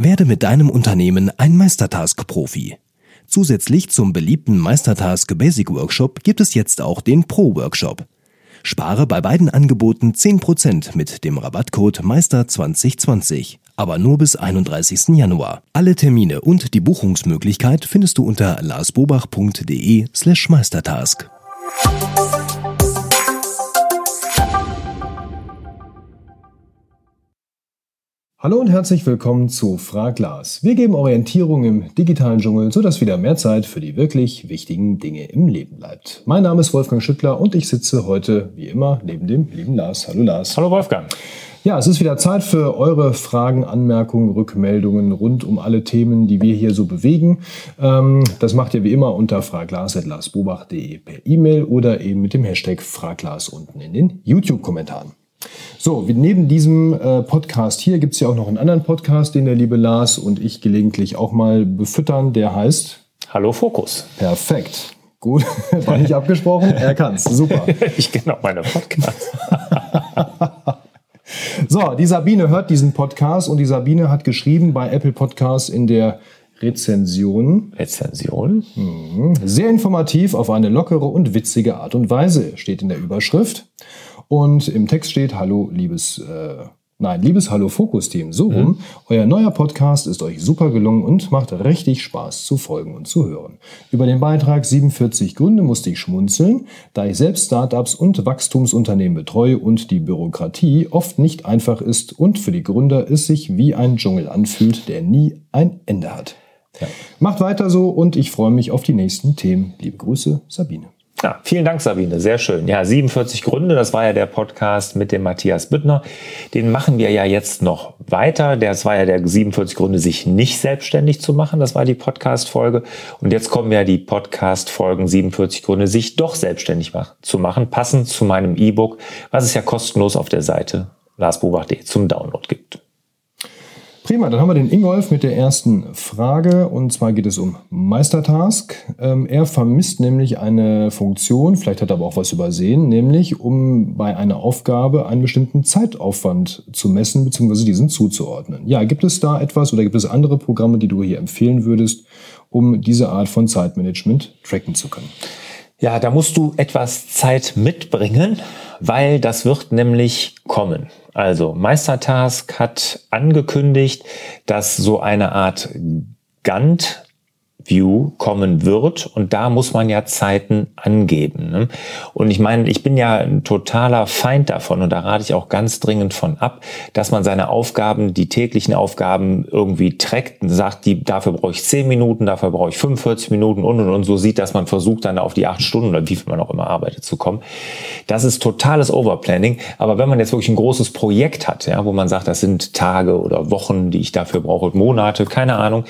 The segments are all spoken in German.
Werde mit deinem Unternehmen ein Meistertask-Profi. Zusätzlich zum beliebten Meistertask Basic Workshop gibt es jetzt auch den Pro Workshop. Spare bei beiden Angeboten 10% mit dem Rabattcode Meister2020, aber nur bis 31. Januar. Alle Termine und die Buchungsmöglichkeit findest du unter larsbobach.de Hallo und herzlich willkommen zu Frag Lars. Wir geben Orientierung im digitalen Dschungel, sodass wieder mehr Zeit für die wirklich wichtigen Dinge im Leben bleibt. Mein Name ist Wolfgang Schüttler und ich sitze heute, wie immer, neben dem lieben Lars. Hallo Lars. Hallo Wolfgang. Ja, es ist wieder Zeit für eure Fragen, Anmerkungen, Rückmeldungen rund um alle Themen, die wir hier so bewegen. Ähm, das macht ihr wie immer unter fraglas.larsbobach.de per E-Mail oder eben mit dem Hashtag Fraglas unten in den YouTube-Kommentaren. So, neben diesem äh, Podcast hier gibt es ja auch noch einen anderen Podcast, den der liebe Lars und ich gelegentlich auch mal befüttern. Der heißt Hallo Fokus. Perfekt. Gut, war nicht abgesprochen. Er kann's. Super. ich kenne auch meine Podcasts. so, die Sabine hört diesen Podcast und die Sabine hat geschrieben bei Apple Podcasts in der Rezension. Rezension? Mhm. Sehr informativ auf eine lockere und witzige Art und Weise, steht in der Überschrift. Und im Text steht, hallo, liebes, äh, nein, liebes Hallo Fokus-Team, so rum. Mhm. Euer neuer Podcast ist euch super gelungen und macht richtig Spaß zu folgen und zu hören. Über den Beitrag 47 Gründe musste ich schmunzeln, da ich selbst Startups und Wachstumsunternehmen betreue und die Bürokratie oft nicht einfach ist und für die Gründer es sich wie ein Dschungel anfühlt, der nie ein Ende hat. Ja. Macht weiter so und ich freue mich auf die nächsten Themen. Liebe Grüße, Sabine. Ja, vielen Dank, Sabine. Sehr schön. Ja, 47 Gründe, das war ja der Podcast mit dem Matthias Büttner. Den machen wir ja jetzt noch weiter. Das war ja der 47 Gründe, sich nicht selbstständig zu machen. Das war die Podcast-Folge. Und jetzt kommen ja die Podcast-Folgen 47 Gründe, sich doch selbstständig zu machen, passend zu meinem E-Book, was es ja kostenlos auf der Seite larsbobach.de zum Download gibt. Prima, dann haben wir den Ingolf mit der ersten Frage und zwar geht es um Meistertask. Ähm, er vermisst nämlich eine Funktion, vielleicht hat er aber auch was übersehen, nämlich um bei einer Aufgabe einen bestimmten Zeitaufwand zu messen bzw. diesen zuzuordnen. Ja, gibt es da etwas oder gibt es andere Programme, die du hier empfehlen würdest, um diese Art von Zeitmanagement tracken zu können? Ja, da musst du etwas Zeit mitbringen, weil das wird nämlich kommen. Also Meistertask hat angekündigt, dass so eine Art Gantt View kommen wird und da muss man ja Zeiten angeben. Ne? Und ich meine, ich bin ja ein totaler Feind davon und da rate ich auch ganz dringend von ab, dass man seine Aufgaben, die täglichen Aufgaben irgendwie trackt und sagt, die, dafür brauche ich 10 Minuten, dafür brauche ich 45 Minuten und und und so sieht, dass man versucht dann auf die 8 Stunden oder wie viel man auch immer arbeitet zu kommen. Das ist totales Overplanning, aber wenn man jetzt wirklich ein großes Projekt hat, ja, wo man sagt, das sind Tage oder Wochen, die ich dafür brauche, Monate, keine Ahnung,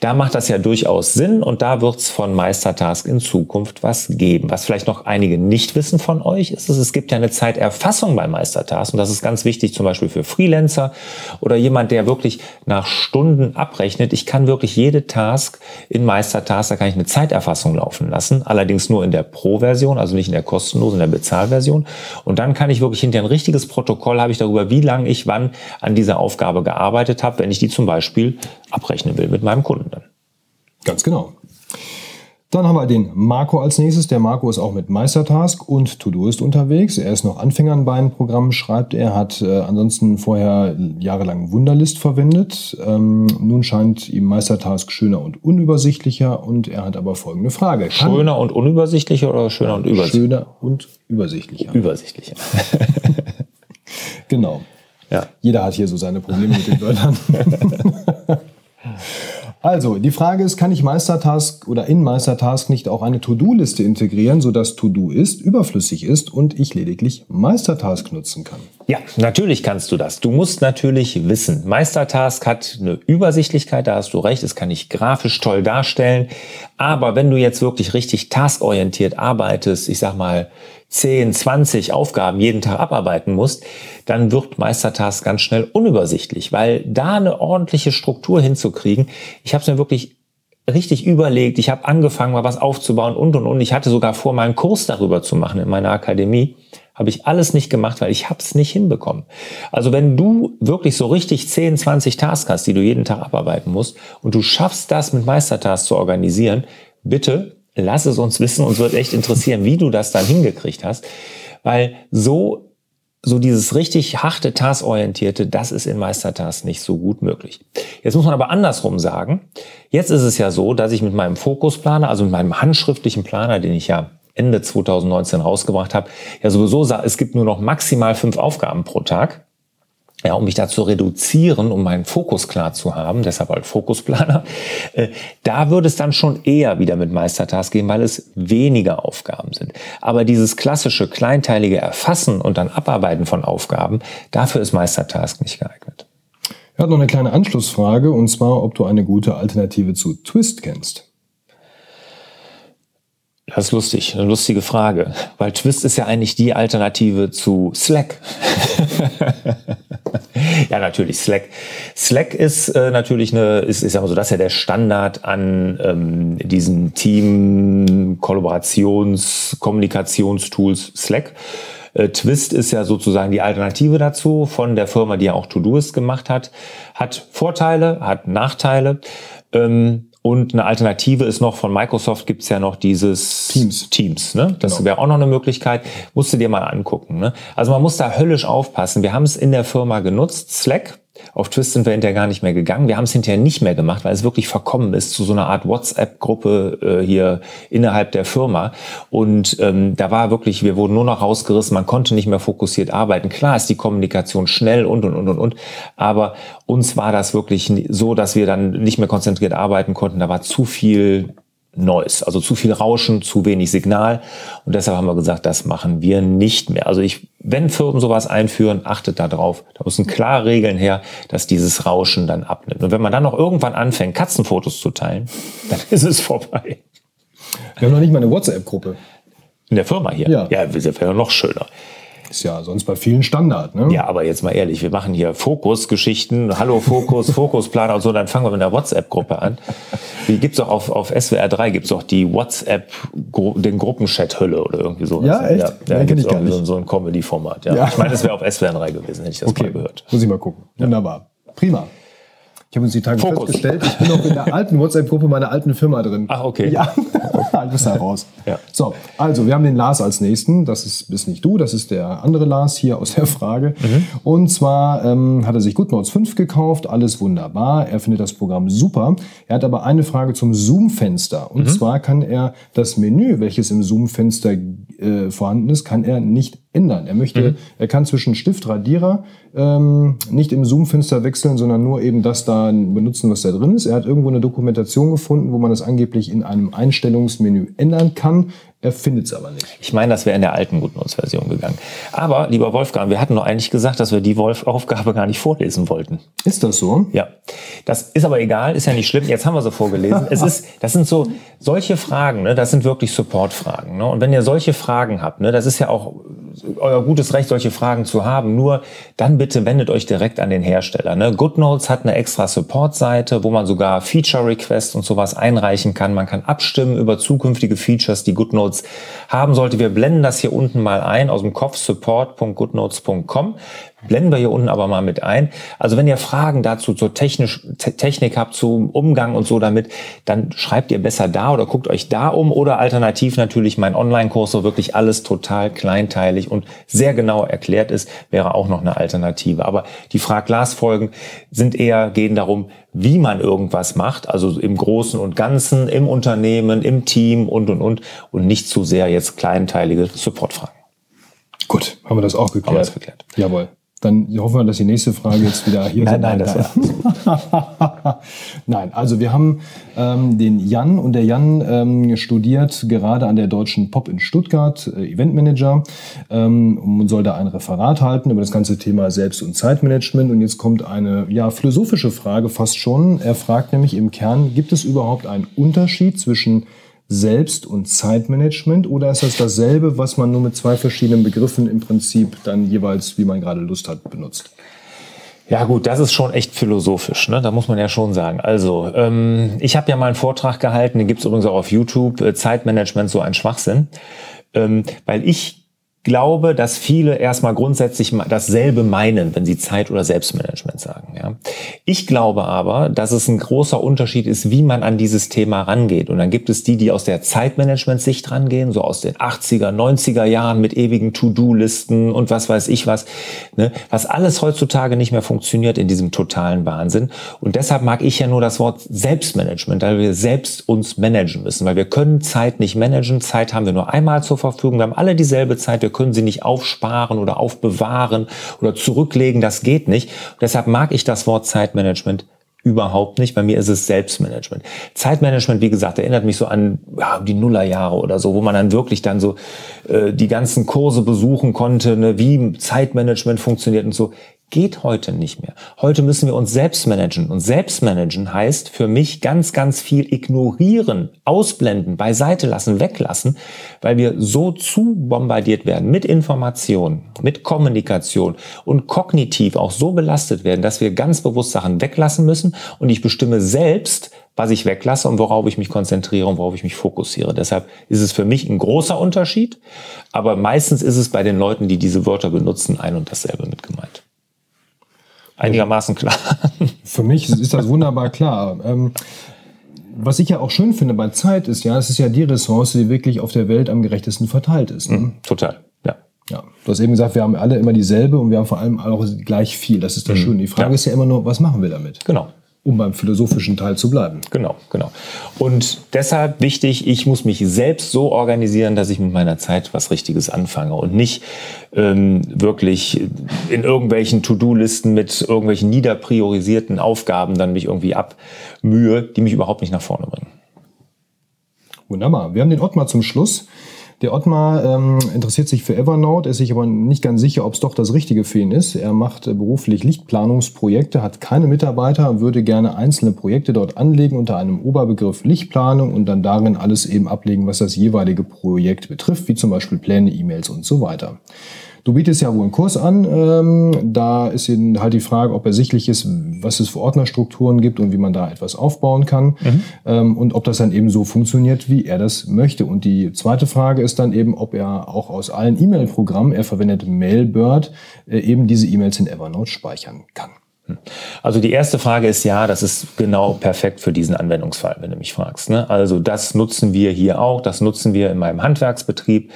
da macht das ja durchaus Sinn Sinn und da wird es von Meistertask in Zukunft was geben. Was vielleicht noch einige nicht wissen von euch, ist, es gibt ja eine Zeiterfassung bei Meistertask und das ist ganz wichtig zum Beispiel für Freelancer oder jemand, der wirklich nach Stunden abrechnet. Ich kann wirklich jede Task in Meistertask, da kann ich eine Zeiterfassung laufen lassen, allerdings nur in der Pro-Version, also nicht in der kostenlosen, in der Bezahlversion. Und dann kann ich wirklich hinter ein richtiges Protokoll habe ich darüber, wie lange ich wann an dieser Aufgabe gearbeitet habe, wenn ich die zum Beispiel abrechnen will mit meinem Kunden dann. Ganz genau. Dann haben wir den Marco als nächstes. Der Marco ist auch mit Meistertask und Todoist unterwegs. Er ist noch Anfänger in beiden Programmen, schreibt er, hat äh, ansonsten vorher jahrelang Wunderlist verwendet. Ähm, nun scheint ihm Meistertask schöner und unübersichtlicher und er hat aber folgende Frage. Kann schöner und unübersichtlicher oder schöner und übersichtlicher? Schöner und übersichtlicher. Übersichtlicher. genau. Ja. Jeder hat hier so seine Probleme mit den Wörtern. Also, die Frage ist, kann ich Meistertask oder in Meistertask nicht auch eine To-Do-Liste integrieren, sodass To-Do ist, überflüssig ist und ich lediglich Meistertask nutzen kann? Ja, natürlich kannst du das. Du musst natürlich wissen, Meistertask hat eine Übersichtlichkeit, da hast du recht, es kann ich grafisch toll darstellen. Aber wenn du jetzt wirklich richtig taskorientiert arbeitest, ich sag mal 10, 20 Aufgaben jeden Tag abarbeiten musst, dann wird Meistertask ganz schnell unübersichtlich, weil da eine ordentliche Struktur hinzukriegen, ich habe es mir wirklich richtig überlegt, ich habe angefangen, mal was aufzubauen und und und. Ich hatte sogar vor, mal einen Kurs darüber zu machen in meiner Akademie. Habe ich alles nicht gemacht, weil ich habe es nicht hinbekommen. Also wenn du wirklich so richtig 10, 20 Tasks hast, die du jeden Tag abarbeiten musst und du schaffst das mit Meistertasks zu organisieren, bitte lass es uns wissen. Uns wird echt interessieren, wie du das dann hingekriegt hast. Weil so so dieses richtig harte Taskorientierte, das ist in Meistertask nicht so gut möglich. Jetzt muss man aber andersrum sagen. Jetzt ist es ja so, dass ich mit meinem Fokusplaner, also mit meinem handschriftlichen Planer, den ich ja Ende 2019 rausgebracht habe, ja sowieso sah, es gibt nur noch maximal fünf Aufgaben pro Tag ja, um mich da zu reduzieren, um meinen Fokus klar zu haben, deshalb halt Fokusplaner, äh, da würde es dann schon eher wieder mit Meistertask gehen, weil es weniger Aufgaben sind. Aber dieses klassische kleinteilige Erfassen und dann Abarbeiten von Aufgaben, dafür ist Meistertask nicht geeignet. Er hat noch eine kleine Anschlussfrage, und zwar, ob du eine gute Alternative zu Twist kennst. Das ist lustig, eine lustige Frage, weil Twist ist ja eigentlich die Alternative zu Slack. ja, natürlich Slack. Slack ist äh, natürlich eine, ist, ist ja so, das ist ja der Standard an ähm, diesen Team Kollaborations Kommunikationstools Slack. Äh, Twist ist ja sozusagen die Alternative dazu von der Firma, die ja auch Todoist gemacht hat. Hat Vorteile, hat Nachteile. Ähm, und eine Alternative ist noch von Microsoft gibt's ja noch dieses Teams. Teams ne? Das Genau. wäre auch noch eine Möglichkeit. Musst du dir mal angucken. Ne? Also man muss da höllisch aufpassen. Wir haben es in der Firma genutzt, Slack. Auf Twist sind wir hinterher gar nicht mehr gegangen. Wir haben es hinterher nicht mehr gemacht, weil es wirklich verkommen ist zu so einer Art WhatsApp-Gruppe äh, hier innerhalb der Firma. Und ähm, da war wirklich, wir wurden nur noch rausgerissen, man konnte nicht mehr fokussiert arbeiten. Klar ist die Kommunikation schnell und und und und und, aber uns war das wirklich so, dass wir dann nicht mehr konzentriert arbeiten konnten. Da war zu viel Noise, also zu viel Rauschen, zu wenig Signal. Und deshalb haben wir gesagt, das machen wir nicht mehr. Also ich, wenn Firmen sowas einführen, achtet da drauf. Da müssen klare Regeln her, dass dieses Rauschen dann abnimmt. Und wenn man dann noch irgendwann anfängt, Katzenfotos zu teilen, dann ist es vorbei. Wir haben noch nicht mal eine WhatsApp-Gruppe. In der Firma hier. Ja. ja wäre noch schöner. Ist ja sonst bei vielen Standard, ne? Ja, aber jetzt mal ehrlich, wir machen hier Fokusgeschichten, Hallo Fokus, Fokusplaner und so, dann fangen wir mit einer WhatsApp-Gruppe an. Die gibt's auch auf, auf SWR 3 gibt's auch die WhatsApp, Gru- den Gruppenchat-Hölle oder irgendwie sowas. Ja, echt? Ja, Nee, ja gibt's ich gar irgendwie so, nicht. so ein Comedy-Format. Ja. Ja. Ich meine, das wäre auf SWR 3 gewesen, hätte ich das Okay, mal gehört. muss ich mal gucken. Wunderbar. Prima. Ich habe uns die Tage Fokus. festgestellt, ich bin noch in der alten WhatsApp-Gruppe meiner alten Firma drin. Ach, okay. Ja, ich muss da raus. Ja. So, also wir haben den Lars als nächsten. Das ist, bist nicht du, das ist der andere Lars hier aus der Frage. Mhm. Und zwar ähm, hat er sich GoodNotes 5 gekauft, alles wunderbar. Er findet das Programm super. Er hat aber eine Frage zum Zoom-Fenster. Mhm. Und zwar kann er das Menü, welches im Zoom-Fenster äh, vorhanden ist, kann er nicht ändern. Er möchte, Mhm. er kann zwischen Stift, Radierer ähm, nicht im Zoom-Fenster wechseln, sondern nur eben das da benutzen, was da drin ist. Er hat irgendwo eine Dokumentation gefunden, wo man das angeblich in einem Einstellungsmenü ändern kann. Er findet es aber nicht. Ich meine, das wäre in der alten GoodNotes-Version gegangen. Aber, lieber Wolfgang, wir hatten doch eigentlich gesagt, dass wir die Wolf Aufgabe gar nicht vorlesen wollten. Ist das so? Ja, das ist aber egal, ist ja nicht schlimm. Jetzt haben wir sie vorgelesen. Es ist, das sind so solche Fragen, ne? Das sind wirklich Support-Fragen. Ne? Und wenn ihr solche Fragen habt, ne, das ist ja auch euer gutes Recht, solche Fragen zu haben. Nur dann bitte wendet euch direkt an den Hersteller. Ne? GoodNotes hat eine extra Support-Seite, wo man sogar Feature-Requests und sowas einreichen kann. Man kann abstimmen über zukünftige Features, die GoodNotes haben sollte. Wir blenden das hier unten mal ein aus dem Kopf support.goodnotes.com. Blenden wir hier unten aber mal mit ein. Also wenn ihr Fragen dazu zur technisch, Te- Technik habt, zum Umgang und so damit, dann schreibt ihr besser da oder guckt euch da um oder alternativ natürlich mein Online-Kurs, wo wirklich alles total kleinteilig und sehr genau erklärt ist, wäre auch noch eine Alternative. Aber die Frag-Glas-Folgen sind eher, gehen darum, wie man irgendwas macht, also im Großen und Ganzen, im Unternehmen, im Team und, und, und, und nicht zu sehr jetzt kleinteilige Support-Fragen. Gut, haben wir das auch geklärt. Haben wir das geklärt. Jawohl. Dann hoffen wir, dass die nächste Frage jetzt wieder hier Nein, nein, das weiter- Nein, also wir haben ähm, den Jan und der Jan ähm, studiert gerade an der Deutschen Pop in Stuttgart, äh, Eventmanager ähm, und soll da ein Referat halten über das ganze Thema Selbst- und Zeitmanagement. Und jetzt kommt eine ja, philosophische Frage fast schon. Er fragt nämlich im Kern, gibt es überhaupt einen Unterschied zwischen Selbst- und Zeitmanagement oder ist das dasselbe, was man nur mit zwei verschiedenen Begriffen im Prinzip dann jeweils, wie man gerade Lust hat, benutzt? Ja gut, das ist schon echt philosophisch, ne? da muss man ja schon sagen. Also, ähm, ich habe ja mal einen Vortrag gehalten, den gibt's übrigens auch auf YouTube, äh, Zeitmanagement, so ein Schwachsinn, ähm, weil ich glaube, dass viele erstmal grundsätzlich dasselbe meinen, wenn sie Zeit- oder Selbstmanagement sagen. Ja. Ich glaube aber, dass es ein großer Unterschied ist, wie man an dieses Thema rangeht. Und dann gibt es die, die aus der Zeitmanagement-Sicht rangehen, so aus den 80er, 90er Jahren mit ewigen To-Do-Listen und was weiß ich was, ne, was alles heutzutage nicht mehr funktioniert in diesem totalen Wahnsinn. Und deshalb mag ich ja nur das Wort Selbstmanagement, weil wir selbst uns managen müssen, weil wir können Zeit nicht managen. Zeit haben wir nur einmal zur Verfügung. Wir haben alle dieselbe Zeit. Wir können sie nicht aufsparen oder aufbewahren oder zurücklegen. Das geht nicht. Und deshalb mag ich das Wort Zeitmanagement überhaupt nicht. Bei mir ist es Selbstmanagement. Zeitmanagement, wie gesagt, erinnert mich so an ja, die Nullerjahre oder so, wo man dann wirklich dann so äh, die ganzen Kurse besuchen konnte, ne, wie Zeitmanagement funktioniert und so geht heute nicht mehr. Heute müssen wir uns selbst managen. Und selbst managen heißt für mich ganz, ganz viel ignorieren, ausblenden, beiseite lassen, weglassen, weil wir so zu bombardiert werden mit Informationen, mit Kommunikation und kognitiv auch so belastet werden, dass wir ganz bewusst Sachen weglassen müssen. Und ich bestimme selbst, was ich weglasse und worauf ich mich konzentriere und worauf ich mich fokussiere. Deshalb ist es für mich ein großer Unterschied, aber meistens ist es bei den Leuten, die diese Wörter benutzen, ein und dasselbe mit gemeint einigermaßen klar. Für mich ist das wunderbar klar. Ähm, was ich ja auch schön finde bei Zeit ist ja, es ist ja die Ressource, die wirklich auf der Welt am gerechtesten verteilt ist. Ne? Mhm, total, ja. Ja, du hast eben gesagt, wir haben alle immer dieselbe und wir haben vor allem auch gleich viel. Das ist das mhm. Schöne. Die Frage ja. ist ja immer nur, was machen wir damit? Genau um beim philosophischen Teil zu bleiben. Genau, genau. Und deshalb wichtig, ich muss mich selbst so organisieren, dass ich mit meiner Zeit was Richtiges anfange und nicht ähm, wirklich in irgendwelchen To-Do-Listen mit irgendwelchen niederpriorisierten Aufgaben dann mich irgendwie abmühe, die mich überhaupt nicht nach vorne bringen. Wunderbar. Wir haben den Ottmar zum Schluss. Der Ottmar ähm, interessiert sich für Evernote, ist sich aber nicht ganz sicher, ob es doch das Richtige für ihn ist. Er macht äh, beruflich Lichtplanungsprojekte, hat keine Mitarbeiter, würde gerne einzelne Projekte dort anlegen unter einem Oberbegriff Lichtplanung und dann darin alles eben ablegen, was das jeweilige Projekt betrifft, wie zum Beispiel Pläne, E-Mails und so weiter. Du bietest ja wohl einen Kurs an. Ähm, da ist eben halt die Frage, ob ersichtlich ist, was es für Ordnerstrukturen gibt und wie man da etwas aufbauen kann. Mhm. Ähm, und ob das dann eben so funktioniert, wie er das möchte. Und die zweite Frage ist dann eben, ob er auch aus allen E-Mail-Programmen, er verwendet Mailbird, äh, eben diese E-Mails in Evernote speichern kann. Hm. Also die erste Frage ist ja, das ist genau perfekt für diesen Anwendungsfall, wenn du mich fragst. Ne? Also das nutzen wir hier auch, das nutzen wir in meinem Handwerksbetrieb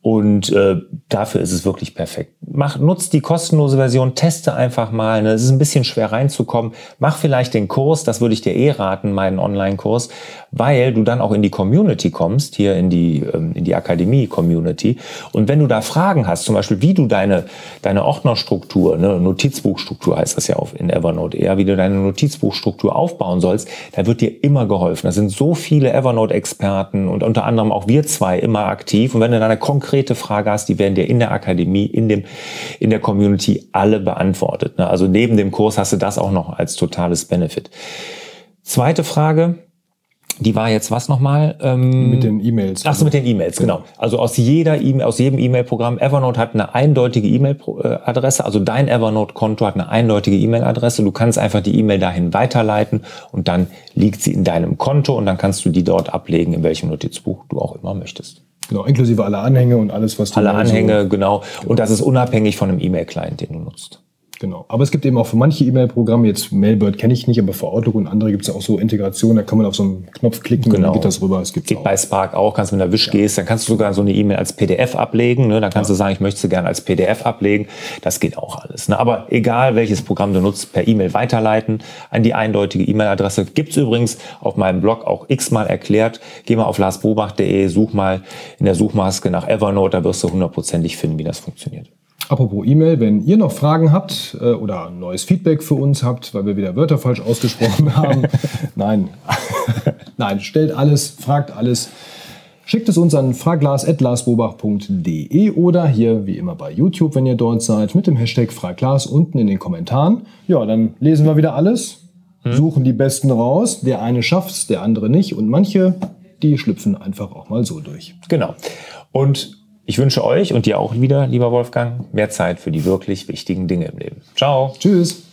und äh, dafür ist es wirklich perfekt. Mach, nutzt die kostenlose Version, teste einfach mal. Ne? Es ist ein bisschen schwer reinzukommen. Mach vielleicht den Kurs, das würde ich dir eh raten, meinen Online-Kurs, weil du dann auch in die Community kommst, hier in die, ähm, in die Akademie-Community. Und wenn du da Fragen hast, zum Beispiel, wie du deine, deine Ordnerstruktur, ne, Notizbuchstruktur heißt das ja auf in Evernote eher, wie du deine Notizbuchstruktur aufbauen sollst, da wird dir immer geholfen. Da sind so viele Evernote-Experten und unter anderem auch wir zwei immer aktiv. Und wenn du da eine Frage hast, die werden dir in der Akademie, in, dem, in der Community alle beantwortet. Ne? Also neben dem Kurs hast du das auch noch als totales Benefit. Zweite Frage, die war jetzt was nochmal? Ähm, mit den E-Mails. Ach so, mit den E-Mails, genau. Also aus jeder E-Mail, aus jedem E-Mail-Programm. Evernote hat eine eindeutige E-Mail-Adresse. Also dein Evernote-Konto hat eine eindeutige E-Mail-Adresse. Du kannst einfach die E-Mail dahin weiterleiten und dann liegt sie in deinem Konto und dann kannst du die dort ablegen, in welchem Notizbuch du auch immer möchtest. Genau, inklusive aller Anhänge und alles, was du Alle Anhänge, so, genau. Und das ist unabhängig von einem E-Mail-Client, den du nutzt. Genau. Aber es gibt eben auch für manche E-Mail-Programme, jetzt Mailbird kenne ich nicht, aber für Outlook und andere gibt es ja auch so Integrationen, da kann man auf so einen Knopf klicken genau. und dann geht das rüber. Es gibt's geht auch. bei Spark auch, kannst du mit einer Wisch ja. gehst, dann kannst du sogar so eine E-Mail als PDF ablegen, ne? dann kannst ja. du sagen, ich möchte sie gerne als PDF ablegen, das geht auch alles. Ne? Aber egal, welches Programm du nutzt, per E-Mail weiterleiten an die eindeutige E-Mail-Adresse. Gibt's übrigens auf meinem Blog auch x-mal erklärt. Geh mal auf larsbobach.de, such mal in der Suchmaske nach Evernote, da wirst du hundertprozentig finden, wie das funktioniert. Apropos E-Mail, wenn ihr noch Fragen habt äh, oder neues Feedback für uns habt, weil wir wieder Wörter falsch ausgesprochen haben, nein, nein, stellt alles, fragt alles. Schickt es uns an fraglas.larsbobach.de oder hier wie immer bei YouTube, wenn ihr dort seid, mit dem Hashtag Fraglas unten in den Kommentaren. Ja, dann lesen wir wieder alles, hm. suchen die Besten raus. Der eine schafft's, der andere nicht und manche, die schlüpfen einfach auch mal so durch. Genau. Und ich wünsche euch und dir auch wieder, lieber Wolfgang, mehr Zeit für die wirklich wichtigen Dinge im Leben. Ciao. Tschüss.